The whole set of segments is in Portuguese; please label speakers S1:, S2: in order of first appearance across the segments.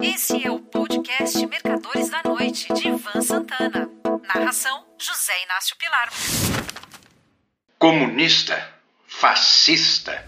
S1: Esse é o podcast Mercadores da Noite, de Ivan Santana. Narração: José Inácio Pilar.
S2: Comunista, fascista.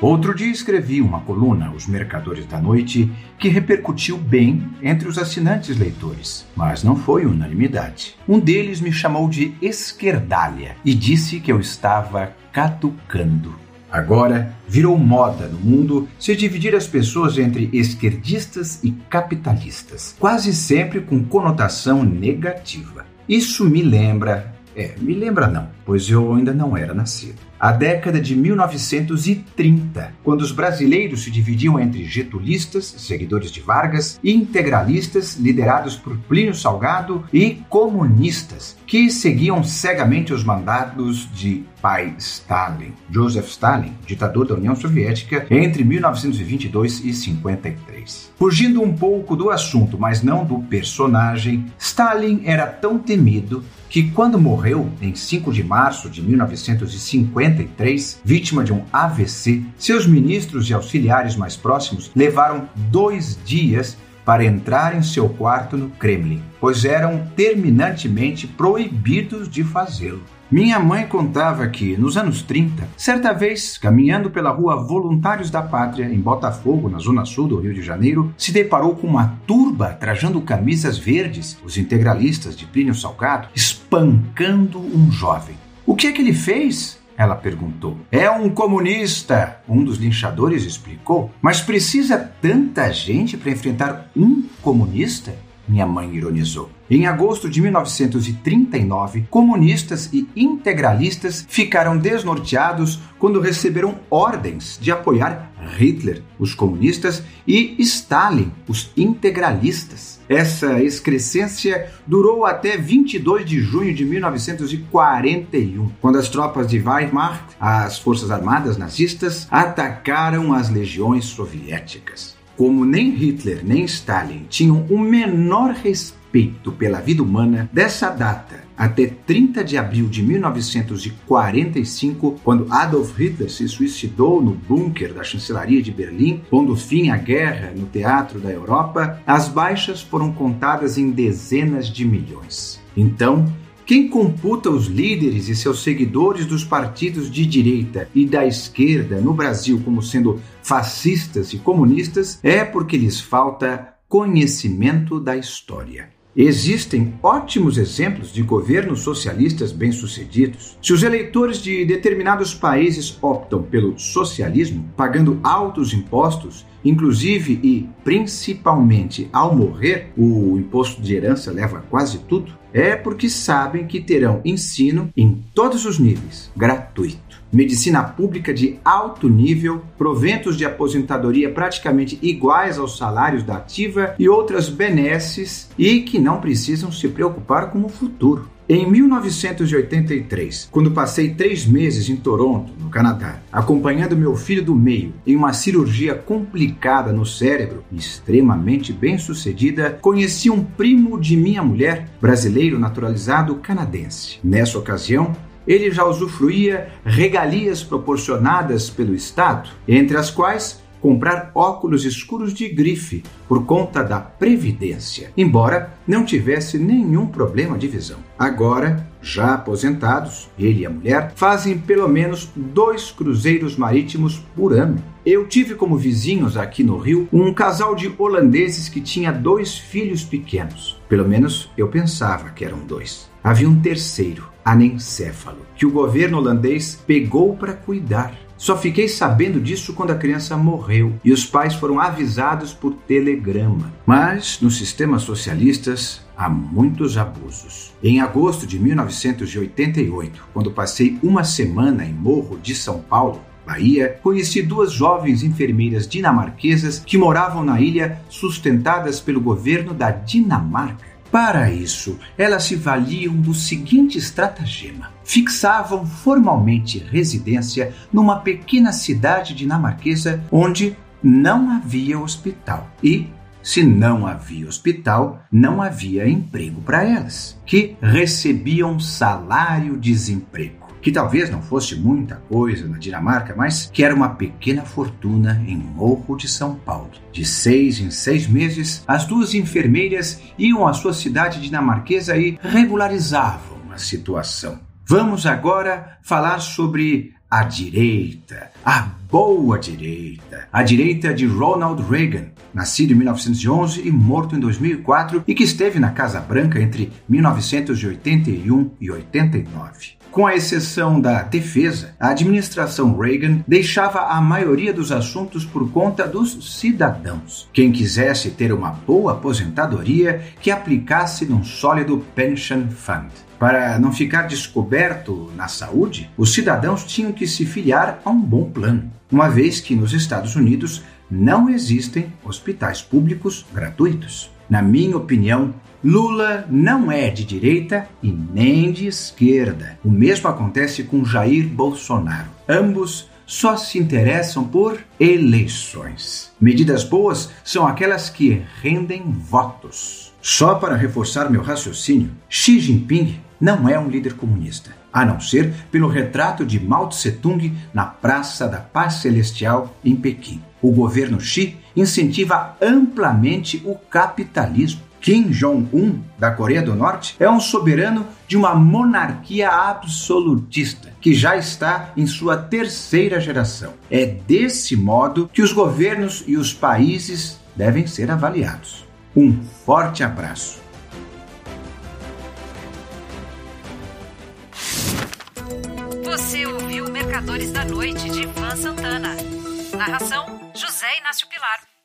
S3: Outro dia escrevi uma coluna, Os Mercadores da Noite, que repercutiu bem entre os assinantes leitores, mas não foi unanimidade. Um deles me chamou de esquerdalha e disse que eu estava caducando. Agora virou moda no mundo se dividir as pessoas entre esquerdistas e capitalistas, quase sempre com conotação negativa. Isso me lembra. É, me lembra não, pois eu ainda não era nascido a década de 1930, quando os brasileiros se dividiam entre getulistas, seguidores de Vargas, integralistas, liderados por Plínio Salgado, e comunistas, que seguiam cegamente os mandados de pai Stalin, Joseph Stalin, ditador da União Soviética, entre 1922 e 53. Fugindo um pouco do assunto, mas não do personagem, Stalin era tão temido que, quando morreu em 5 de março de 1953, vítima de um AVC, seus ministros e auxiliares mais próximos levaram dois dias para entrar em seu quarto no Kremlin, pois eram terminantemente proibidos de fazê-lo. Minha mãe contava que, nos anos 30, certa vez, caminhando pela rua Voluntários da Pátria, em Botafogo, na zona sul do Rio de Janeiro, se deparou com uma turba trajando camisas verdes, os integralistas de Plínio Salgado, espancando um jovem. O que é que ele fez? Ela perguntou. É um comunista, um dos linchadores explicou. Mas precisa tanta gente para enfrentar um comunista? Minha mãe ironizou. Em agosto de 1939, comunistas e integralistas ficaram desnorteados quando receberam ordens de apoiar Hitler, os comunistas, e Stalin, os integralistas. Essa excrescência durou até 22 de junho de 1941, quando as tropas de Weimar, as forças armadas nazistas, atacaram as legiões soviéticas. Como nem Hitler nem Stalin tinham o menor respeito pela vida humana, dessa data até 30 de abril de 1945, quando Adolf Hitler se suicidou no bunker da chancelaria de Berlim, pondo fim à guerra no teatro da Europa, as baixas foram contadas em dezenas de milhões. Então, quem computa os líderes e seus seguidores dos partidos de direita e da esquerda no Brasil como sendo fascistas e comunistas é porque lhes falta conhecimento da história. Existem ótimos exemplos de governos socialistas bem-sucedidos. Se os eleitores de determinados países optam pelo socialismo, pagando altos impostos, inclusive e principalmente ao morrer, o imposto de herança leva quase tudo, é porque sabem que terão ensino em todos os níveis, gratuito. Medicina pública de alto nível, proventos de aposentadoria praticamente iguais aos salários da ativa e outras benesses e que não precisam se preocupar com o futuro. Em 1983, quando passei três meses em Toronto, no Canadá, acompanhando meu filho do meio em uma cirurgia complicada no cérebro, extremamente bem sucedida, conheci um primo de minha mulher, brasileiro naturalizado canadense. Nessa ocasião, ele já usufruía regalias proporcionadas pelo Estado, entre as quais comprar óculos escuros de grife por conta da Previdência, embora não tivesse nenhum problema de visão. Agora, já aposentados, ele e a mulher fazem pelo menos dois cruzeiros marítimos por ano. Eu tive como vizinhos aqui no Rio um casal de holandeses que tinha dois filhos pequenos. Pelo menos eu pensava que eram dois. Havia um terceiro, anencéfalo, que o governo holandês pegou para cuidar. Só fiquei sabendo disso quando a criança morreu e os pais foram avisados por telegrama. Mas nos sistemas socialistas há muitos abusos. Em agosto de 1988, quando passei uma semana em Morro de São Paulo, Bahia, conheci duas jovens enfermeiras dinamarquesas que moravam na ilha sustentadas pelo governo da Dinamarca. Para isso, elas se valiam do seguinte estratagema: fixavam formalmente residência numa pequena cidade dinamarquesa onde não havia hospital e se não havia hospital, não havia emprego para elas, que recebiam salário-desemprego. Que talvez não fosse muita coisa na Dinamarca, mas que era uma pequena fortuna em Morro de São Paulo. De seis em seis meses, as duas enfermeiras iam à sua cidade dinamarquesa e regularizavam a situação. Vamos agora falar sobre a direita, a boa direita, a direita de Ronald Reagan, nascido em 1911 e morto em 2004 e que esteve na Casa Branca entre 1981 e 89. Com a exceção da defesa, a administração Reagan deixava a maioria dos assuntos por conta dos cidadãos. Quem quisesse ter uma boa aposentadoria, que aplicasse num sólido pension fund. Para não ficar descoberto na saúde, os cidadãos tinham que se filiar a um bom plano, uma vez que nos Estados Unidos não existem hospitais públicos gratuitos. Na minha opinião, Lula não é de direita e nem de esquerda. O mesmo acontece com Jair Bolsonaro. Ambos só se interessam por eleições. Medidas boas são aquelas que rendem votos. Só para reforçar meu raciocínio, Xi Jinping não é um líder comunista, a não ser pelo retrato de Mao Tse-tung na Praça da Paz Celestial em Pequim. O governo Xi incentiva amplamente o capitalismo. Kim Jong-un, da Coreia do Norte, é um soberano de uma monarquia absolutista que já está em sua terceira geração. É desse modo que os governos e os países devem ser avaliados. Um forte abraço.
S1: Mercadores da Noite de Ivan Santana. Narração: José Inácio Pilar.